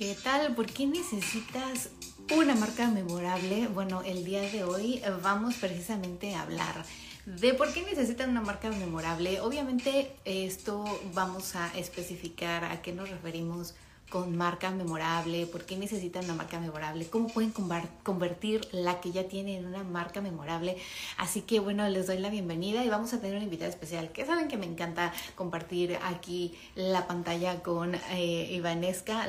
¿Qué tal? ¿Por qué necesitas una marca memorable? Bueno, el día de hoy vamos precisamente a hablar de por qué necesitan una marca memorable. Obviamente esto vamos a especificar a qué nos referimos con marca memorable, por qué necesitan una marca memorable, cómo pueden convertir la que ya tienen en una marca memorable. Así que bueno, les doy la bienvenida y vamos a tener una invitada especial, que saben que me encanta compartir aquí la pantalla con eh,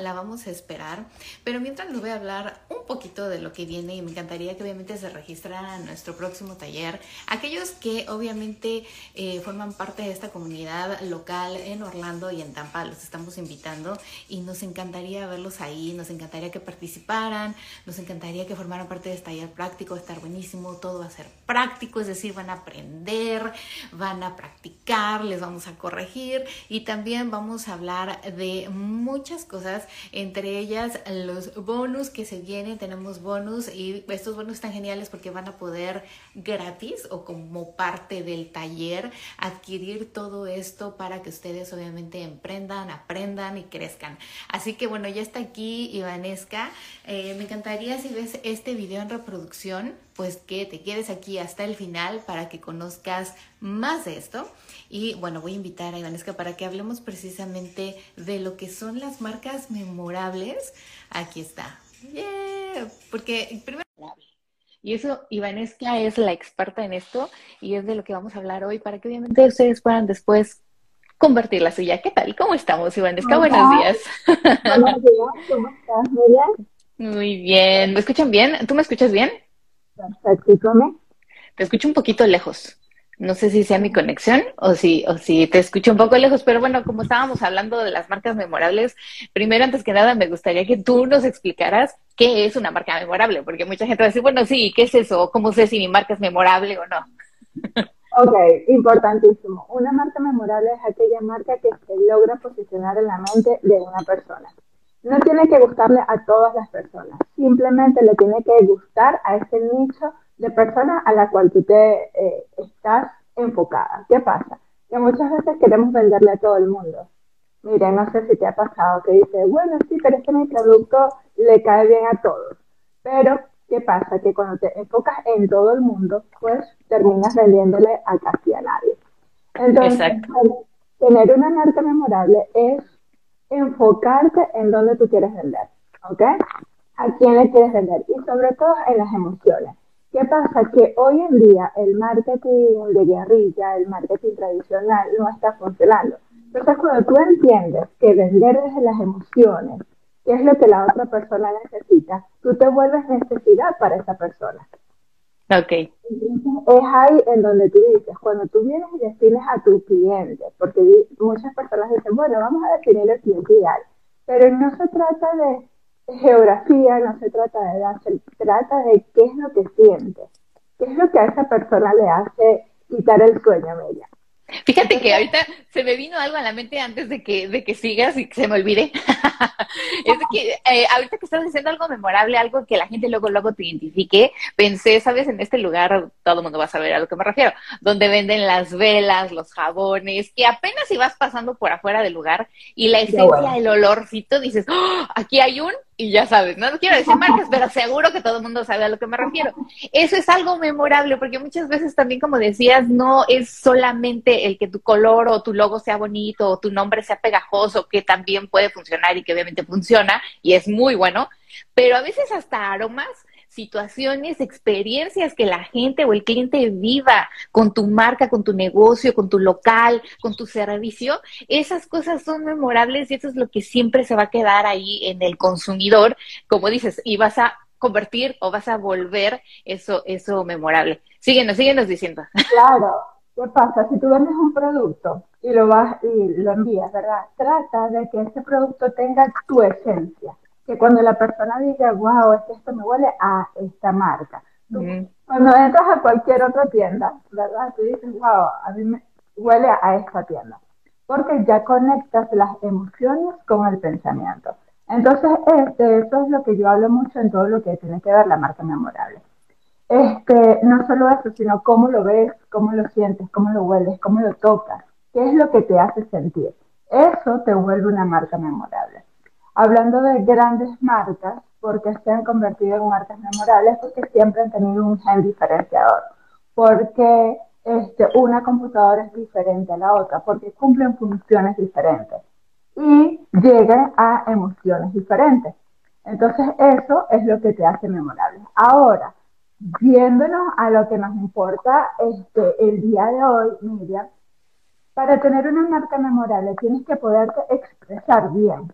la vamos a esperar, pero mientras les voy a hablar un poquito de lo que viene y me encantaría que obviamente se registraran a nuestro próximo taller. Aquellos que obviamente eh, forman parte de esta comunidad local en Orlando y en Tampa, los estamos invitando y nos encantaría verlos ahí, nos encantaría que participaran, nos encantaría que formaran parte de este taller práctico, estar buenísimo, todo va a ser práctico, es decir, van a aprender, van a practicar, les vamos a corregir y también vamos a hablar de muchas cosas, entre ellas los bonus que se vienen, tenemos bonus y estos bonus están geniales porque van a poder gratis o como parte del taller adquirir todo esto para que ustedes obviamente emprendan, aprendan y crezcan. Que bueno, ya está aquí Ivanesca. Eh, me encantaría si ves este video en reproducción, pues que te quedes aquí hasta el final para que conozcas más de esto. Y bueno, voy a invitar a Ivanesca para que hablemos precisamente de lo que son las marcas memorables. Aquí está. Yeah. Porque primero... Y eso, Ivanesca es la experta en esto y es de lo que vamos a hablar hoy para que obviamente ustedes puedan después convertir la suya. ¿Qué tal? ¿Cómo estamos, Ivanesca? Buenos días. Buenos días, ¿cómo estás? Muy bien. ¿Me escuchan bien? ¿Tú me escuchas bien? Perfecto, Te escucho un poquito lejos. No sé si sea mi conexión o si, o si te escucho un poco lejos, pero bueno, como estábamos hablando de las marcas memorables, primero, antes que nada, me gustaría que tú nos explicaras qué es una marca memorable, porque mucha gente va a decir, bueno, sí, ¿qué es eso? ¿Cómo sé si mi marca es memorable o no? Ok, importantísimo. Una marca memorable es aquella marca que se logra posicionar en la mente de una persona. No tiene que gustarle a todas las personas, simplemente le tiene que gustar a ese nicho de personas a la cual tú te eh, estás enfocada. ¿Qué pasa? Que muchas veces queremos venderle a todo el mundo. Mire, no sé si te ha pasado que dice, bueno, sí, pero es que mi producto le cae bien a todos. Pero ¿Qué pasa? Que cuando te enfocas en todo el mundo, pues terminas vendiéndole a casi a nadie. Entonces, tener una marca memorable es enfocarte en dónde tú quieres vender, ¿ok? A quién le quieres vender y sobre todo en las emociones. ¿Qué pasa? Que hoy en día el marketing de guerrilla, el marketing tradicional no está funcionando. Entonces, cuando tú entiendes que vender desde las emociones qué es lo que la otra persona necesita, tú te vuelves necesidad para esa persona. Ok. es ahí en donde tú dices, cuando tú vienes y defines a tu cliente, porque muchas personas dicen, bueno, vamos a definir el cliente ideal, pero no se trata de geografía, no se trata de edad, se trata de qué es lo que siente, qué es lo que a esa persona le hace quitar el sueño, Bella. Fíjate que ahorita se me vino algo a la mente antes de que, de que sigas y que se me olvide. es que eh, ahorita que estás diciendo algo memorable, algo que la gente luego, luego te identifique, pensé, sabes, en este lugar, todo el mundo va a saber a lo que me refiero, donde venden las velas, los jabones, que apenas si vas pasando por afuera del lugar y la esencia, el olorcito, dices, ¡Oh! aquí hay un y ya sabes, no quiero decir marcas, pero seguro que todo el mundo sabe a lo que me refiero. Eso es algo memorable, porque muchas veces también, como decías, no es solamente el que tu color o tu logo sea bonito o tu nombre sea pegajoso, que también puede funcionar y que obviamente funciona y es muy bueno, pero a veces hasta aromas situaciones, experiencias que la gente o el cliente viva con tu marca, con tu negocio, con tu local, con tu servicio, esas cosas son memorables y eso es lo que siempre se va a quedar ahí en el consumidor, como dices, y vas a convertir o vas a volver eso, eso memorable. Síguenos, síguenos diciendo. Claro, ¿qué pasa? Si tú vendes un producto y lo vas y lo envías, ¿verdad? Trata de que ese producto tenga tu esencia que cuando la persona diga, wow, es que esto me huele a esta marca. Cuando entras a cualquier otra tienda, ¿verdad? Tú dices, wow, a mí me huele a esta tienda. Porque ya conectas las emociones con el pensamiento. Entonces, este, eso es lo que yo hablo mucho en todo lo que tiene que ver la marca memorable. Este, no solo eso, sino cómo lo ves, cómo lo sientes, cómo lo hueles, cómo lo tocas, qué es lo que te hace sentir. Eso te vuelve una marca memorable. Hablando de grandes marcas, porque se han convertido en marcas memorables, porque siempre han tenido un gen diferenciador, porque este, una computadora es diferente a la otra, porque cumplen funciones diferentes y llegan a emociones diferentes. Entonces eso es lo que te hace memorable. Ahora, viéndonos a lo que nos importa este, el día de hoy, Miriam, para tener una marca memorable tienes que poderte expresar bien,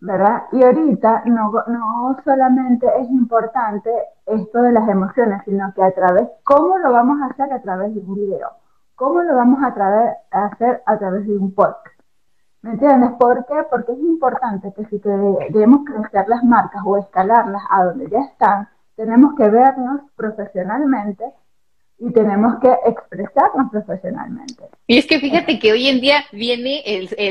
¿verdad? Y ahorita no, no solamente es importante esto de las emociones, sino que a través, ¿cómo lo vamos a hacer a través de un video? ¿Cómo lo vamos a, a hacer a través de un podcast? ¿Me entiendes? ¿Por qué? Porque es importante que si queremos crecer las marcas o escalarlas a donde ya están, tenemos que vernos profesionalmente y tenemos que expresarnos profesionalmente. Y es que fíjate que hoy en día viene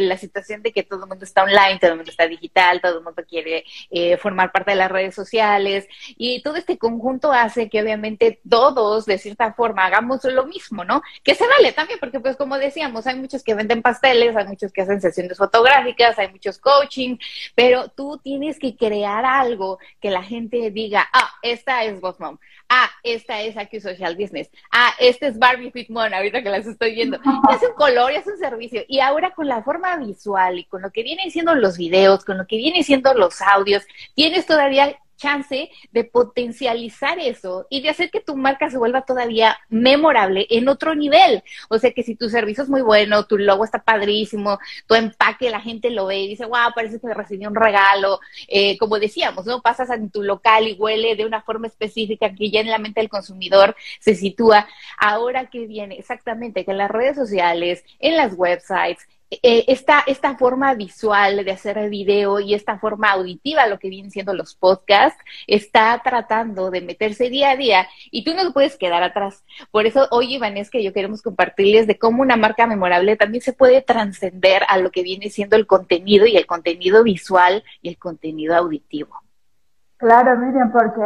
la situación de que todo el mundo está online, todo el mundo está digital, todo el mundo quiere eh, formar parte de las redes sociales y todo este conjunto hace que obviamente todos de cierta forma hagamos lo mismo, ¿no? Que se vale también porque pues como decíamos, hay muchos que venden pasteles, hay muchos que hacen sesiones fotográficas, hay muchos coaching, pero tú tienes que crear algo que la gente diga, ah, esta es Boss Mom, ah, esta es aquí Social Business, ah, este es Barbie Fit ahorita que las estoy viendo. Y es un color es un servicio. Y ahora con la forma visual y con lo que vienen siendo los videos, con lo que vienen siendo los audios, tienes todavía chance de potencializar eso y de hacer que tu marca se vuelva todavía memorable en otro nivel. O sea que si tu servicio es muy bueno, tu logo está padrísimo, tu empaque la gente lo ve y dice, wow, parece que me recibió un regalo. Eh, como decíamos, ¿no? Pasas en tu local y huele de una forma específica que ya en la mente del consumidor se sitúa. Ahora que viene exactamente que en las redes sociales, en las websites, eh, esta, esta forma visual de hacer video y esta forma auditiva, lo que vienen siendo los podcasts, está tratando de meterse día a día y tú no lo puedes quedar atrás. Por eso hoy, Iván, es que yo queremos compartirles de cómo una marca memorable también se puede trascender a lo que viene siendo el contenido y el contenido visual y el contenido auditivo. Claro, Miriam, porque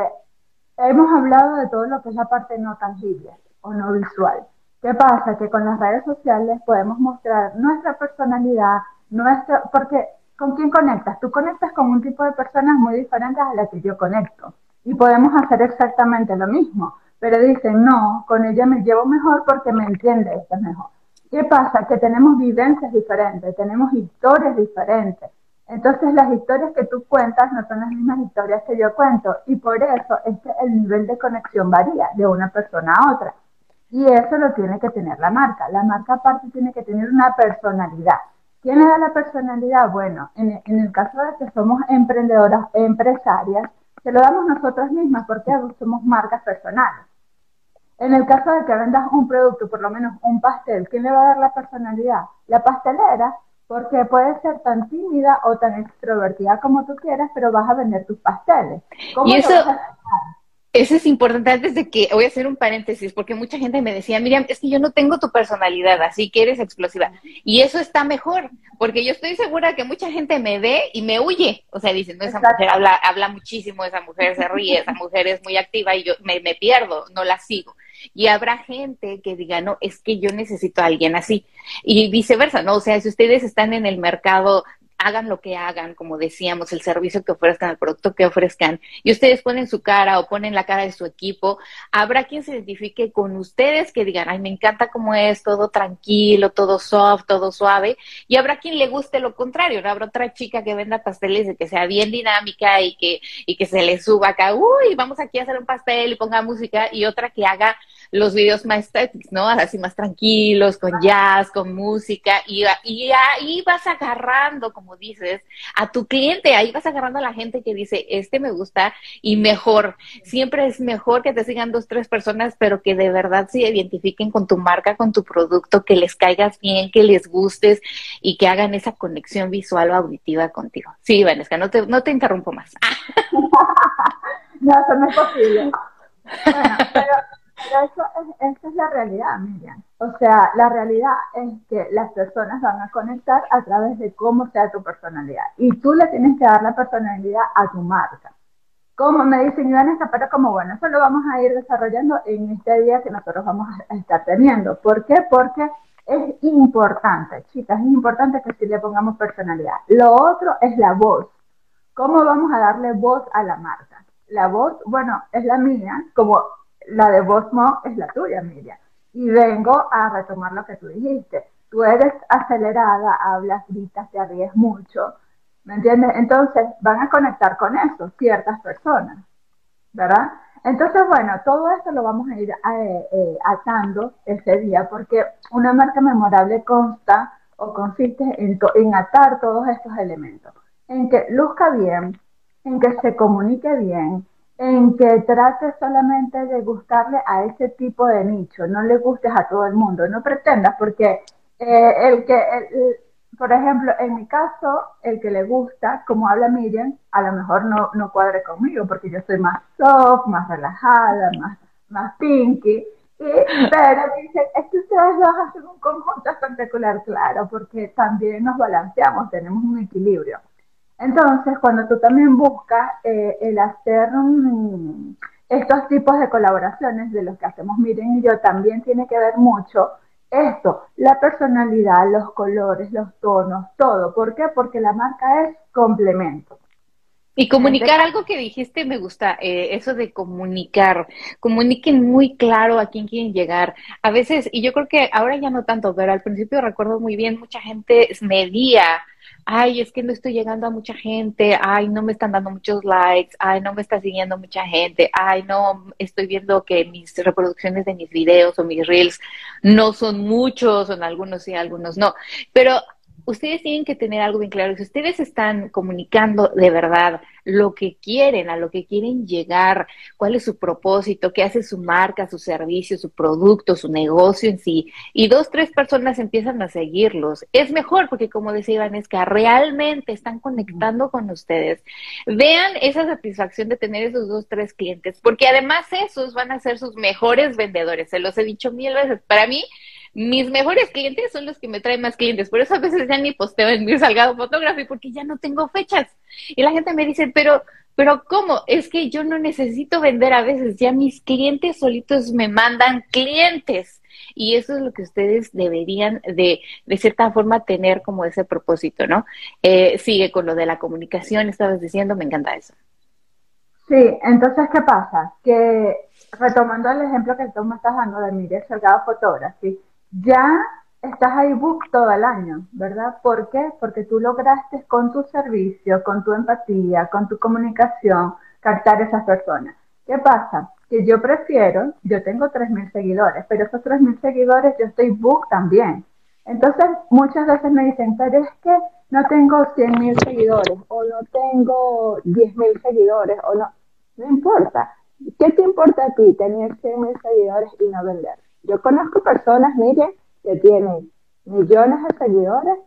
hemos hablado de todo lo que es la parte no tangible o no visual ¿Qué pasa? Que con las redes sociales podemos mostrar nuestra personalidad, nuestra, porque ¿con quién conectas? Tú conectas con un tipo de personas muy diferentes a las que yo conecto. Y podemos hacer exactamente lo mismo. Pero dicen, no, con ella me llevo mejor porque me entiende esto mejor. ¿Qué pasa? Que tenemos vivencias diferentes, tenemos historias diferentes. Entonces las historias que tú cuentas no son las mismas historias que yo cuento. Y por eso es que el nivel de conexión varía de una persona a otra. Y eso lo tiene que tener la marca. La marca aparte tiene que tener una personalidad. ¿Quién le da la personalidad? Bueno, en, el caso de que somos emprendedoras, empresarias, se lo damos nosotras mismas porque somos marcas personales. En el caso de que vendas un producto, por lo menos un pastel, ¿quién le va a dar la personalidad? La pastelera, porque puede ser tan tímida o tan extrovertida como tú quieras, pero vas a vender tus pasteles. ¿Cómo y eso, eso es importante antes de que voy a hacer un paréntesis, porque mucha gente me decía, Miriam, es que yo no tengo tu personalidad, así que eres explosiva. Y eso está mejor, porque yo estoy segura que mucha gente me ve y me huye. O sea, dicen, no, esa mujer habla, habla muchísimo, esa mujer se ríe, esa mujer es muy activa y yo me, me pierdo, no la sigo. Y habrá gente que diga, no, es que yo necesito a alguien así. Y viceversa, ¿no? O sea, si ustedes están en el mercado hagan lo que hagan, como decíamos, el servicio que ofrezcan, el producto que ofrezcan, y ustedes ponen su cara o ponen la cara de su equipo, habrá quien se identifique con ustedes que digan, ay, me encanta cómo es, todo tranquilo, todo soft, todo suave, y habrá quien le guste lo contrario, ¿no? Habrá otra chica que venda pasteles y que sea bien dinámica y que, y que se le suba acá, uy, vamos aquí a hacer un pastel y ponga música, y otra que haga los videos más estéticos, ¿no? Así más tranquilos, con jazz, con música, y, ahí vas agarrando, como dices, a tu cliente, ahí vas agarrando a la gente que dice, este me gusta y mejor. Siempre es mejor que te sigan dos, tres personas, pero que de verdad se identifiquen con tu marca, con tu producto, que les caigas bien, que les gustes y que hagan esa conexión visual o auditiva contigo. Sí, Vanessa, no te, no te interrumpo más. no, eso no es posible. Bueno, pero pero eso es, esa es la realidad, Miriam. O sea, la realidad es que las personas van a conectar a través de cómo sea tu personalidad. Y tú le tienes que dar la personalidad a tu marca. Como me dicen, Vanessa, pero como bueno, eso lo vamos a ir desarrollando en este día que nosotros vamos a estar teniendo. ¿Por qué? Porque es importante, chicas, es importante que sí le pongamos personalidad. Lo otro es la voz. ¿Cómo vamos a darle voz a la marca? La voz, bueno, es la mía, como la de Voz Mo es la tuya, Miriam. Y vengo a retomar lo que tú dijiste. Tú eres acelerada, hablas, gritas, te ríes mucho, ¿me entiendes? Entonces van a conectar con eso ciertas personas, ¿verdad? Entonces, bueno, todo esto lo vamos a ir eh, eh, atando ese día porque una marca memorable consta o consiste en, en atar todos estos elementos, en que luzca bien, en que se comunique bien, en que trate solamente de gustarle a ese tipo de nicho, no le gustes a todo el mundo, no pretendas, porque eh, el que, por ejemplo, en mi caso, el que le gusta, como habla Miriam, a lo mejor no, no cuadre conmigo, porque yo soy más soft, más relajada, más, más pinky, pero dicen, es que ustedes dos hacen un conjunto espectacular, claro, porque también nos balanceamos, tenemos un equilibrio. Entonces, cuando tú también buscas eh, el hacer estos tipos de colaboraciones de los que hacemos Miren y yo, también tiene que ver mucho esto, la personalidad, los colores, los tonos, todo. ¿Por qué? Porque la marca es complemento. Y comunicar algo que dijiste me gusta, eh, eso de comunicar, comuniquen muy claro a quién quieren llegar. A veces, y yo creo que ahora ya no tanto, pero al principio recuerdo muy bien, mucha gente medía ay, es que no estoy llegando a mucha gente, ay, no me están dando muchos likes, ay, no me está siguiendo mucha gente, ay, no, estoy viendo que mis reproducciones de mis videos o mis reels no son muchos, son algunos sí, algunos no. Pero ustedes tienen que tener algo bien claro. Si ustedes están comunicando de verdad lo que quieren, a lo que quieren llegar, cuál es su propósito, qué hace su marca, su servicio, su producto, su negocio en sí, y dos, tres personas empiezan a seguirlos, es mejor porque como decía Vanesca, realmente están conectando con ustedes. Vean esa satisfacción de tener esos dos, tres clientes, porque además esos van a ser sus mejores vendedores. Se los he dicho mil veces. Para mí, mis mejores clientes son los que me traen más clientes. Por eso a veces ya ni posteo en mi Salgado Photography porque ya no tengo fechas. Y la gente me dice, pero, pero ¿cómo? Es que yo no necesito vender a veces. Ya mis clientes solitos me mandan clientes. Y eso es lo que ustedes deberían de, de cierta forma tener como ese propósito, ¿no? Eh, sigue con lo de la comunicación, estabas diciendo, me encanta eso. Sí, entonces, ¿qué pasa? Que retomando el ejemplo que tú me estás dando de Miguel Salgado Photography, ya estás ahí book todo el año, ¿verdad? ¿Por qué? Porque tú lograste con tu servicio, con tu empatía, con tu comunicación, captar a esas personas. ¿Qué pasa? Que yo prefiero, yo tengo 3.000 seguidores, pero esos 3.000 seguidores yo estoy book también. Entonces, muchas veces me dicen, pero es que no tengo 100.000 seguidores, o no tengo 10.000 seguidores, o no, no importa. ¿Qué te importa a ti tener 100.000 seguidores y no vender? Yo conozco personas, miren, que tienen millones de seguidores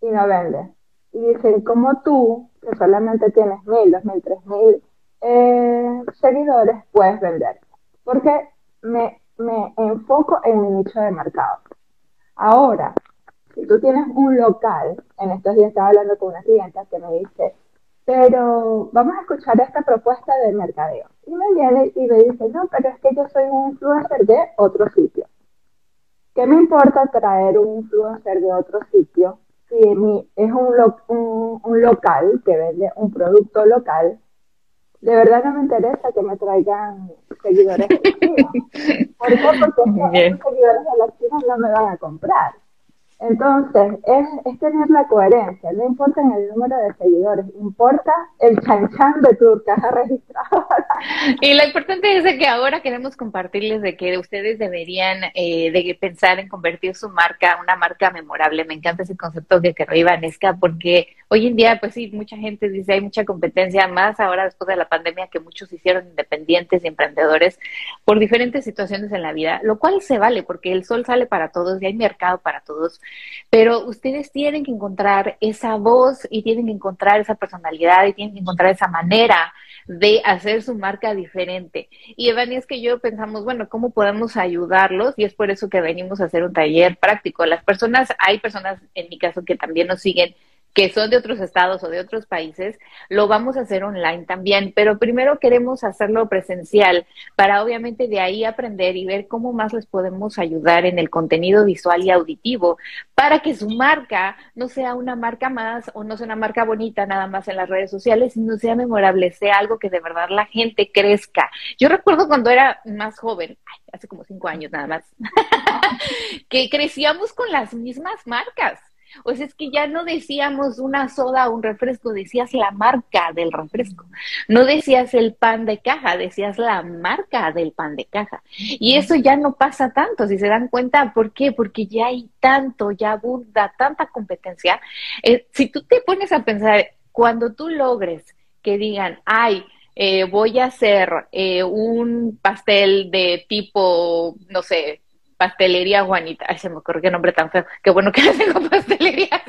y no venden. Y dicen, como tú, que solamente tienes mil, dos mil, tres mil eh, seguidores, puedes vender. Porque me, me enfoco en mi nicho de mercado. Ahora, si tú tienes un local, en estos días estaba hablando con una clienta que me dice, pero vamos a escuchar esta propuesta de mercadeo. Y me viene y me dice, no, pero es que yo soy un influencer de otro sitio. ¿Qué me importa traer un influencer de otro sitio si es un, un, local que vende un producto local? De verdad no me interesa que me traigan seguidores de ¿Por qué? Porque los seguidores de la China no me van a comprar. Entonces, es, es, tener la coherencia, no importa el número de seguidores, importa el chanchan de tu caja registrada. Y lo importante es que ahora queremos compartirles de que ustedes deberían eh, de pensar en convertir su marca una marca memorable. Me encanta ese concepto que creó Ivanesca, porque hoy en día, pues sí, mucha gente dice hay mucha competencia, más ahora después de la pandemia que muchos hicieron independientes y emprendedores por diferentes situaciones en la vida, lo cual se vale porque el sol sale para todos y hay mercado para todos pero ustedes tienen que encontrar esa voz y tienen que encontrar esa personalidad y tienen que encontrar esa manera de hacer su marca diferente. Y Evani, es que yo pensamos, bueno, ¿cómo podemos ayudarlos? Y es por eso que venimos a hacer un taller práctico. Las personas, hay personas en mi caso que también nos siguen que son de otros estados o de otros países, lo vamos a hacer online también, pero primero queremos hacerlo presencial para obviamente de ahí aprender y ver cómo más les podemos ayudar en el contenido visual y auditivo para que su marca no sea una marca más o no sea una marca bonita nada más en las redes sociales, sino sea memorable, sea algo que de verdad la gente crezca. Yo recuerdo cuando era más joven, hace como cinco años nada más, que crecíamos con las mismas marcas o sea, es que ya no decíamos una soda o un refresco, decías la marca del refresco. No decías el pan de caja, decías la marca del pan de caja. Y eso ya no pasa tanto, si se dan cuenta, ¿por qué? Porque ya hay tanto, ya abunda tanta competencia. Eh, si tú te pones a pensar, cuando tú logres que digan, ay, eh, voy a hacer eh, un pastel de tipo, no sé, Pastelería Juanita. Ay, se me ocurrió qué nombre tan feo. Qué bueno que tengo pastelerías.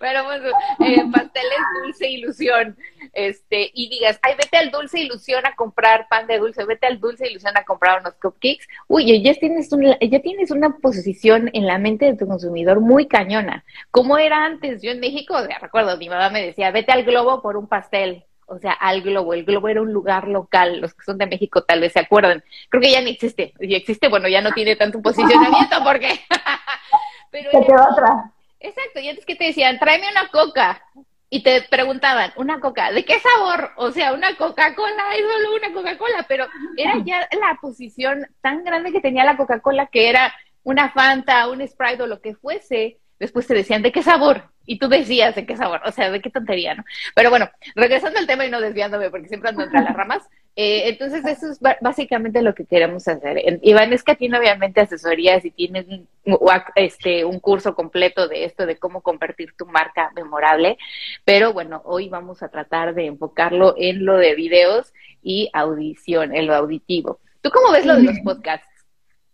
Pero bueno, eh, pasteles Dulce Ilusión. Este, y digas, ay, vete al Dulce Ilusión a comprar pan de dulce, vete al Dulce Ilusión a comprar unos cupcakes. Uy, ya tienes, un, ya tienes una posición en la mente de tu consumidor muy cañona. Como era antes, yo en México, recuerdo, mi mamá me decía, vete al Globo por un pastel o sea, al Globo. El Globo era un lugar local, los que son de México tal vez se acuerdan. Creo que ya ni existe. Y existe, bueno, ya no tiene tanto posicionamiento porque... Pero otra. Exacto, y antes que te decían, tráeme una coca. Y te preguntaban, ¿una coca? ¿De qué sabor? O sea, una Coca-Cola, es solo una Coca-Cola, pero era ya la posición tan grande que tenía la Coca-Cola que era una Fanta, un Sprite o lo que fuese, después te decían, ¿de qué sabor? Y tú decías, ¿de qué sabor? O sea, ¿de qué tontería, no? Pero bueno, regresando al tema y no desviándome, porque siempre ando entre las ramas, eh, entonces eso es básicamente lo que queremos hacer. Iván, es que tiene obviamente asesorías y tienes este, un curso completo de esto, de cómo convertir tu marca memorable, pero bueno, hoy vamos a tratar de enfocarlo en lo de videos y audición, en lo auditivo. ¿Tú cómo ves lo de los podcasts?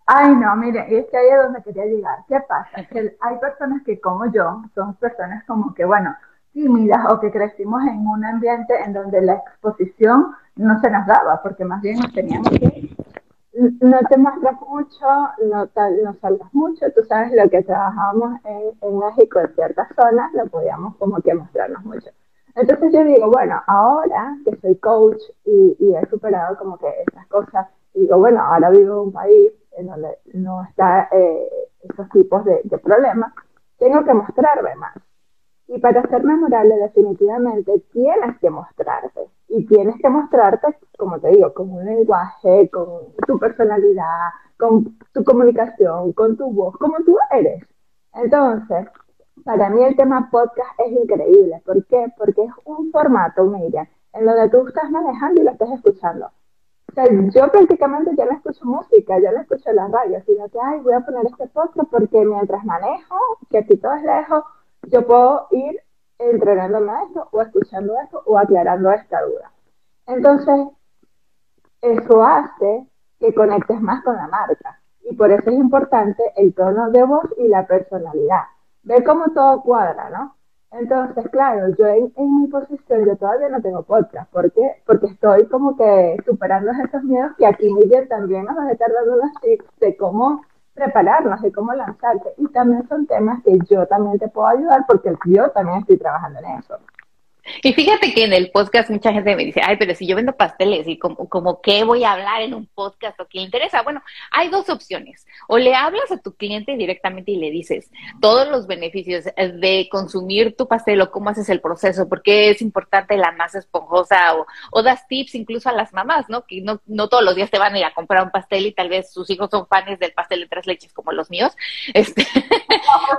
Ay, no, mire, es que ahí es donde quería llegar. ¿Qué pasa? Que hay personas que, como yo, son personas como que, bueno, tímidas o que crecimos en un ambiente en donde la exposición no se nos daba, porque más bien nos teníamos que no te muestras mucho, no, no salgas mucho, tú sabes lo que trabajábamos en, México en ciertas zonas, lo podíamos como que mostrarnos mucho. Entonces yo digo, bueno, ahora que soy coach y, y he superado como que esas cosas, digo, bueno, ahora vivo en un país en donde no está eh, esos tipos de, problemas, tengo que mostrarme más. Y para ser memorable, definitivamente tienes que mostrarte. Y tienes que mostrarte, como te digo, con un lenguaje, con tu personalidad, con tu comunicación, con tu voz, como tú eres. Entonces, para mí el tema podcast es increíble. ¿Por qué? Porque es un formato, Miriam, en donde tú estás manejando y lo estás escuchando. O sea, yo prácticamente ya no escucho música, ya no escucho la radio, sino que, ay, voy a poner este podcast porque mientras manejo, que aquí todo es lejos, yo puedo ir entrenándome a esto, o escuchando esto, o aclarando esta duda. Entonces, eso hace que conectes más con la marca. Y por eso es importante el tono de voz y la personalidad. Ver cómo todo cuadra, ¿no? Entonces, claro, yo en, mi posición, yo todavía no tengo podcast. ¿Por qué? Porque estoy como que superando esos miedos que aquí Miguel también nos va a estar dando unos tips de cómo prepararnos, de cómo lanzarte. Y también son temas que yo también te puedo ayudar porque yo también estoy trabajando en eso. Y fíjate que en el podcast mucha gente me dice, ay, pero si yo vendo pasteles y como, como qué voy a hablar en un podcast o qué le interesa. Bueno, hay dos opciones. O le hablas a tu cliente directamente y le dices todos los beneficios de consumir tu pastel o cómo haces el proceso, porque es importante la masa esponjosa o, o das tips incluso a las mamás, ¿no? Que no, no todos los días te van a ir a comprar un pastel y tal vez sus hijos son fans del pastel de tres leches como los míos. Este,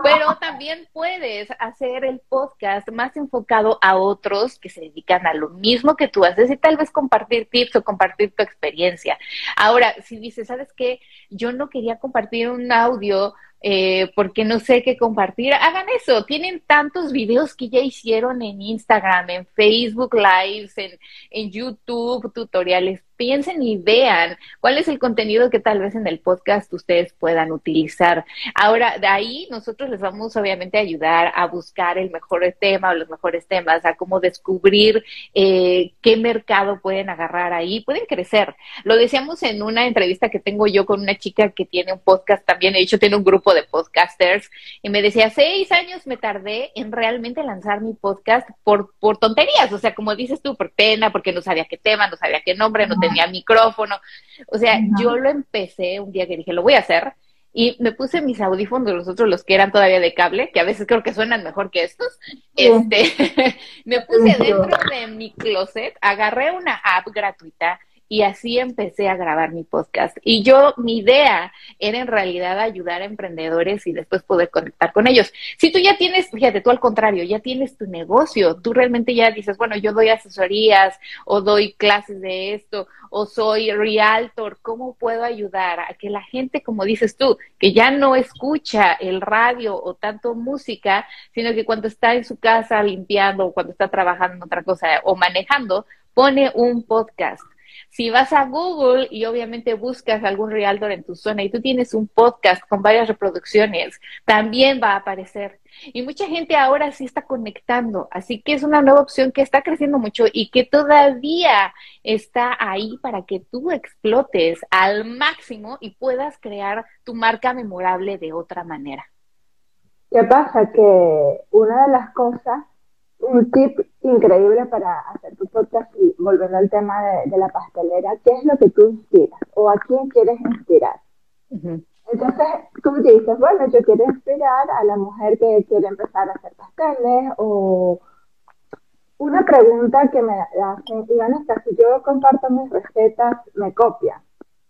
pero también puedes hacer el podcast más enfocado a otros que se dedican a lo mismo que tú haces y tal vez compartir tips o compartir tu experiencia. Ahora, si dices, ¿sabes qué? Yo no quería compartir un audio eh, porque no sé qué compartir, hagan eso. Tienen tantos videos que ya hicieron en Instagram, en Facebook Lives, en, en YouTube, tutoriales piensen y vean cuál es el contenido que tal vez en el podcast ustedes puedan utilizar. Ahora, de ahí nosotros les vamos obviamente a ayudar a buscar el mejor tema o los mejores temas, a cómo descubrir eh, qué mercado pueden agarrar ahí, pueden crecer. Lo decíamos en una entrevista que tengo yo con una chica que tiene un podcast también, de hecho tiene un grupo de podcasters, y me decía, seis años me tardé en realmente lanzar mi podcast por, por tonterías, o sea, como dices tú, por pena, porque no sabía qué tema, no sabía qué nombre, no tenía micrófono. O sea, yo lo empecé un día que dije, lo voy a hacer, y me puse mis audífonos, los otros, los que eran todavía de cable, que a veces creo que suenan mejor que estos. Este, me puse dentro de mi closet, agarré una app gratuita y así empecé a grabar mi podcast. Y yo, mi idea era en realidad ayudar a emprendedores y después poder conectar con ellos. Si tú ya tienes, fíjate, tú al contrario, ya tienes tu negocio, tú realmente ya dices, bueno, yo doy asesorías o doy clases de esto o soy realtor, ¿cómo puedo ayudar a que la gente, como dices tú, que ya no escucha el radio o tanto música, sino que cuando está en su casa limpiando o cuando está trabajando en otra cosa o manejando, pone un podcast? Si vas a Google y obviamente buscas algún realtor en tu zona y tú tienes un podcast con varias reproducciones, también va a aparecer. Y mucha gente ahora sí está conectando, así que es una nueva opción que está creciendo mucho y que todavía está ahí para que tú explotes al máximo y puedas crear tu marca memorable de otra manera. ¿Qué pasa? Que una de las cosas un tip increíble para hacer tu podcast y volviendo al tema de, la pastelera, ¿qué es lo que tú inspiras o a quién quieres inspirar? Entonces tú dices, bueno, yo quiero inspirar a la mujer que quiere empezar a hacer pasteles o una pregunta que me hacen, hasta si yo comparto mis recetas, me copia.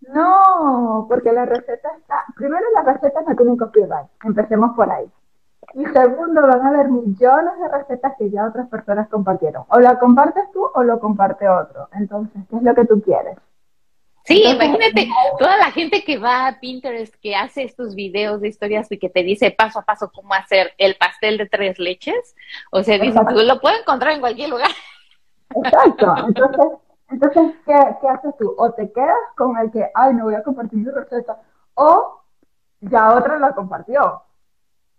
No, porque la receta está, primero las recetas no tienen copyright, empecemos por ahí. Y segundo, van a haber millones de recetas que ya otras personas compartieron. O la compartes tú o lo comparte otro. Entonces, ¿qué es lo que tú quieres? Sí, imagínate toda la gente que va a Pinterest, que hace estos videos de historias y que te dice paso a paso cómo hacer el pastel de tres leches. O sea, dice, tú lo puedes encontrar en cualquier lugar. Exacto. Entonces, entonces ¿qué, ¿qué haces tú? O te quedas con el que, ay, no voy a compartir mi receta, o ya otra la compartió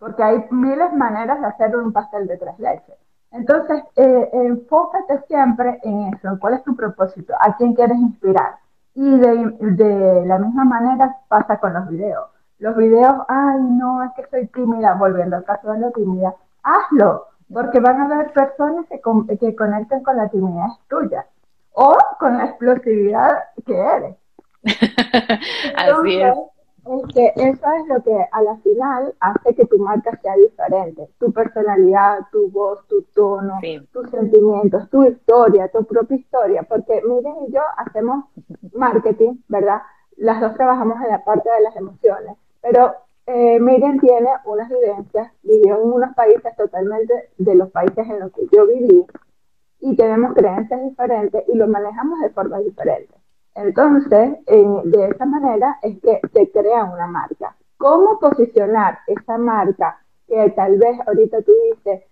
porque hay miles de maneras de hacer un pastel de tres leches. Entonces, eh, enfócate siempre en eso, cuál es tu propósito, a quién quieres inspirar. Y de, la misma manera pasa con los videos. Los videos, ay, no, es que soy tímida, volviendo al caso de la tímida, hazlo, porque van a haber personas que, que conecten con la timidez tuya o con la explosividad que eres. Así es es que eso es lo que a la final hace que tu marca sea diferente. Tu personalidad, tu voz, tu tono, tus sentimientos, tu historia, tu propia historia. Porque Miren y yo hacemos marketing, ¿verdad? Las dos trabajamos en la parte de las emociones. Pero eh, Miriam tiene unas vivencias, vivió en unos países totalmente de los países en los que yo viví y tenemos creencias diferentes y lo manejamos de forma diferente. Entonces, de esa manera es que se crea una marca. ¿Cómo posicionar esa marca que tal vez ahorita tú dices,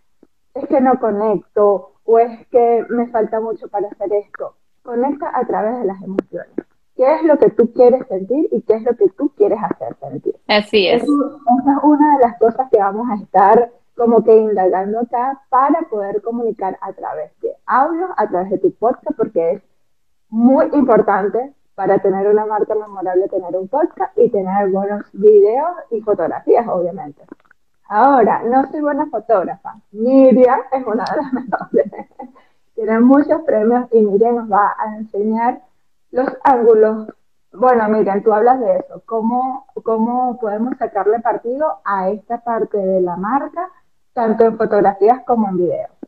es que no conecto o es que me falta mucho para hacer esto? Conecta a través de las emociones. ¿Qué es lo que tú quieres sentir y qué es lo que tú quieres hacer sentir? Así es. esa es una de las cosas que vamos a estar como que indagando acá para poder comunicar a través de audio, a través de tu podcast, porque es muy importante para tener una marca memorable, tener un podcast y tener buenos videos y fotografías, obviamente. Ahora, no soy buena fotógrafa. Miriam es una de las mejores. Tiene muchos premios y Miriam nos va a enseñar los ángulos. Bueno, Miriam, tú hablas de eso. ¿Cómo, cómo podemos sacarle partido a esta parte de la marca, tanto en fotografías como en videos?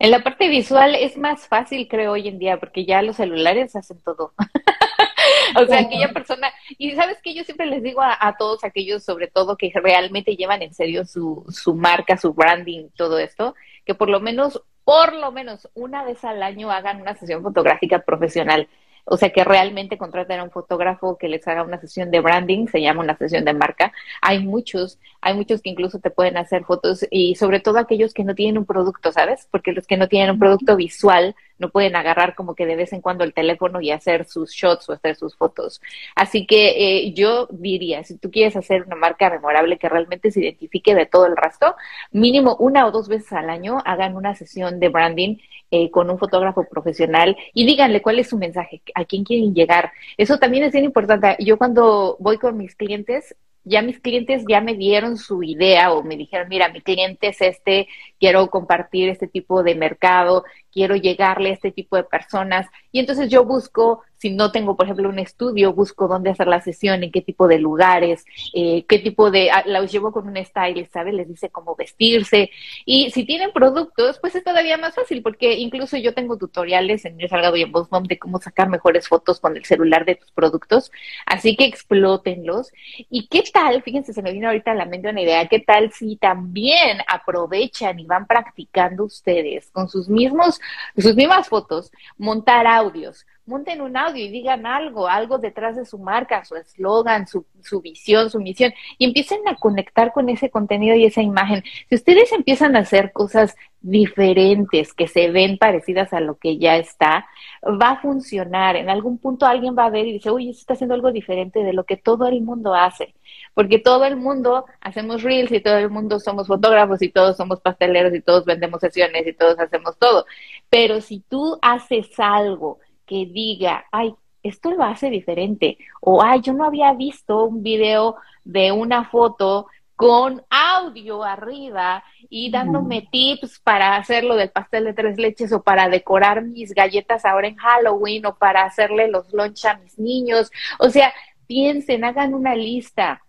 En la parte visual es más fácil, creo, hoy en día, porque ya los celulares hacen todo. o sea, aquella persona, y sabes que yo siempre les digo a, todos aquellos, sobre todo, que realmente llevan en serio su, su marca, su branding, todo esto, que por lo menos, por lo menos una vez al año hagan una sesión fotográfica profesional. O sea, que realmente contraten a un fotógrafo que les haga una sesión de branding, se llama una sesión de marca. Hay muchos, hay muchos que incluso te pueden hacer fotos y sobre todo aquellos que no tienen un producto, ¿sabes? Porque los que no tienen un producto visual no pueden agarrar como que de vez en cuando el teléfono y hacer sus shots o hacer sus fotos. Así que eh, yo diría, si tú quieres hacer una marca memorable que realmente se identifique de todo el resto, mínimo una o dos veces al año hagan una sesión de branding eh, con un fotógrafo profesional y díganle cuál es su mensaje, a quién quieren llegar. Eso también es bien importante. Yo cuando voy con mis clientes, ya mis clientes ya me dieron su idea o me dijeron, mira, mi cliente es este, quiero compartir este tipo de mercado, quiero llegarle a este tipo de personas. Y entonces yo busco, si no tengo, por ejemplo, un estudio, busco dónde hacer la sesión, en qué tipo de lugares, eh, qué tipo de, ah, los llevo con un stylist, ¿sabes? Les dice cómo vestirse. Y si tienen productos, pues es todavía más fácil, porque incluso yo tengo tutoriales en el Salgado y en Mom de cómo sacar mejores fotos con el celular de tus productos. Así que explótenlos. ¿Y qué tal? Fíjense, se me vino ahorita a la mente una idea. ¿Qué tal si también aprovechan y van practicando ustedes con sus mismos, sus mismas fotos, montar audios? Monten un audio y digan algo, algo detrás de su marca, su eslogan, su, su, visión, su misión, y empiecen a conectar con ese contenido y esa imagen. Si ustedes empiezan a hacer cosas diferentes que se ven parecidas a lo que ya está, va a funcionar. En algún punto alguien va a ver y dice, uy, está haciendo algo diferente de lo que todo el mundo hace. Porque todo el mundo hacemos reels y todo el mundo somos fotógrafos y todos somos pasteleros y todos vendemos sesiones y todos hacemos todo. Pero si tú haces algo que diga, ay, esto lo hace diferente, o ay, yo no había visto un video de una foto con audio arriba y dándome tips para hacerlo del pastel de tres leches o para decorar mis galletas ahora en Halloween o para hacerle los lunch a mis niños. O sea, piensen, hagan una lista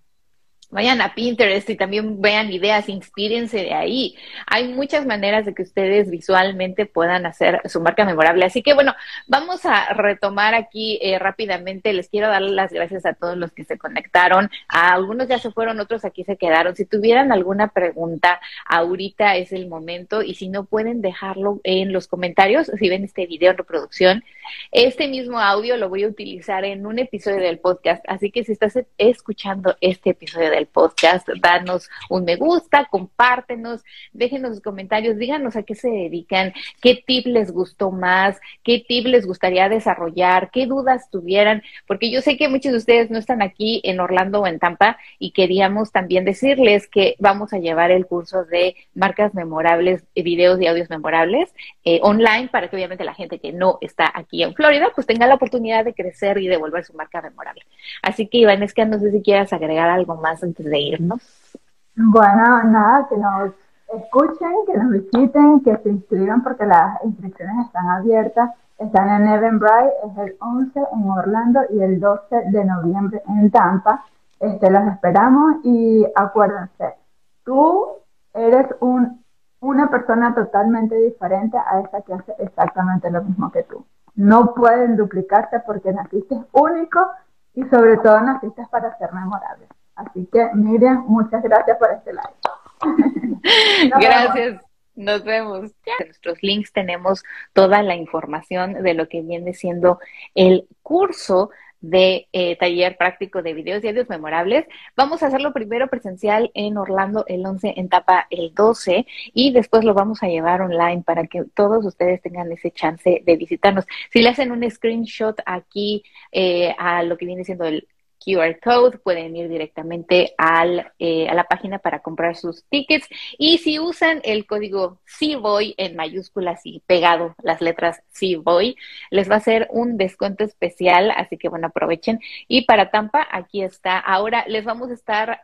vayan a Pinterest y también vean ideas, inspírense de ahí. Hay muchas maneras de que ustedes visualmente puedan hacer su marca memorable. Así que bueno, vamos a retomar aquí eh, rápidamente. Les quiero dar las gracias a todos los que se conectaron. A algunos ya se fueron, otros aquí se quedaron. Si tuvieran alguna pregunta, ahorita es el momento y si no pueden dejarlo en los comentarios, si ven este video en reproducción, este mismo audio lo voy a utilizar en un episodio del podcast. Así que si estás escuchando este episodio podcast, danos un me gusta, compártenos, déjenos sus comentarios, díganos a qué se dedican, qué tip les gustó más, qué tip les gustaría desarrollar, qué dudas tuvieran, porque yo sé que muchos de ustedes no están aquí en Orlando o en Tampa y queríamos también decirles que vamos a llevar el curso de marcas memorables, videos y audios memorables eh, online para que obviamente la gente que no está aquí en Florida pues tenga la oportunidad de crecer y devolver su marca memorable. Así que Iván, es que no sé si quieras agregar algo más antes? Bueno, nada, que nos escuchen, que nos visiten, que se inscriban porque las inscripciones están abiertas. Están en Eventbrite, es el 11 en Orlando y el 12 de noviembre en Tampa. Este, los esperamos y acuérdense, tú eres un, una persona totalmente diferente a esa que hace exactamente lo mismo que tú. No pueden duplicarte porque naciste único y sobre todo naciste para ser memorable. Así que, Miriam, muchas gracias por este live. gracias. Nos vemos. En nuestros links tenemos toda la información de lo que viene siendo el curso de eh, taller práctico de videos y audios memorables. Vamos a hacerlo primero presencial en Orlando el 11, en Tapa el 12 y después lo vamos a llevar online para que todos ustedes tengan ese chance de visitarnos. Si le hacen un screenshot aquí eh, a lo que viene siendo el QR code, pueden ir directamente al, eh, a la página para comprar sus tickets y si usan el código CVOY en mayúsculas y pegado las letras CVOY, les va a hacer un descuento especial, así que bueno, aprovechen. Y para Tampa, aquí está. Ahora les vamos a estar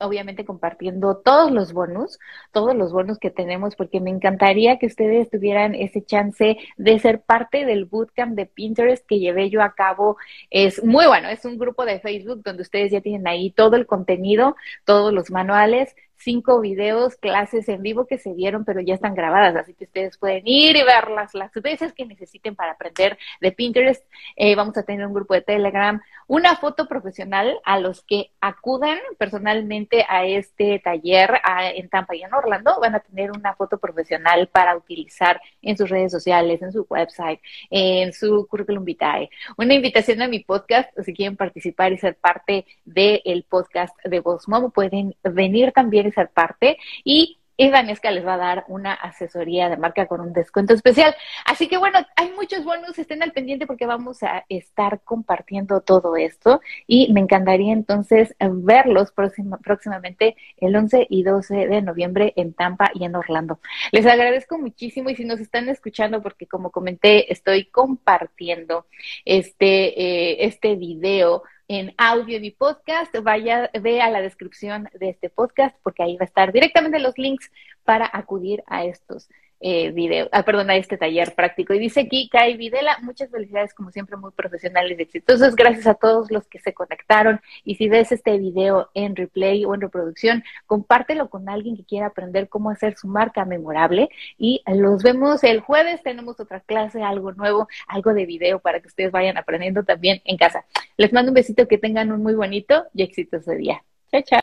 obviamente compartiendo todos los bonos, todos los bonos que tenemos, porque me encantaría que ustedes tuvieran ese chance de ser parte del bootcamp de Pinterest que llevé yo a cabo. Es muy bueno, es un grupo de Facebook donde ustedes ya tienen ahí todo el contenido, todos los manuales, cinco videos, clases en vivo que se dieron, pero ya están grabadas, así que ustedes pueden ir y verlas las veces que necesiten para aprender de Pinterest. Eh, vamos a tener un grupo de Telegram, una foto profesional a los que acudan personalmente a este taller en Tampa y en Orlando, van a tener una foto profesional para utilizar en sus redes sociales, en su website, en su currículum vitae. Una invitación a mi podcast, si quieren participar y ser parte del podcast de Voz pueden venir también ser parte y y les va a dar una asesoría de marca con un descuento especial. Así que bueno, hay muchos bonos, estén al pendiente porque vamos a estar compartiendo todo esto y me encantaría entonces verlos próximamente el 11 y 12 de noviembre en Tampa y en Orlando. Les agradezco muchísimo y si nos están escuchando, porque como comenté, estoy compartiendo este, eh, este video en audio y podcast, vaya, ve a la descripción de este podcast porque ahí va a estar directamente los links para acudir a estos eh, video, ah, perdón, a este taller práctico. Y dice aquí, Kai Videla, muchas felicidades, como siempre, muy profesionales y exitosos. Gracias a todos los que se conectaron. Y si ves este video en replay o en reproducción, compártelo con alguien que quiera aprender cómo hacer su marca memorable. Y los vemos el jueves, tenemos otra clase, algo nuevo, algo de video para que ustedes vayan aprendiendo también en casa. Les mando un besito, que tengan un muy bonito y exitoso día. Chao, chao.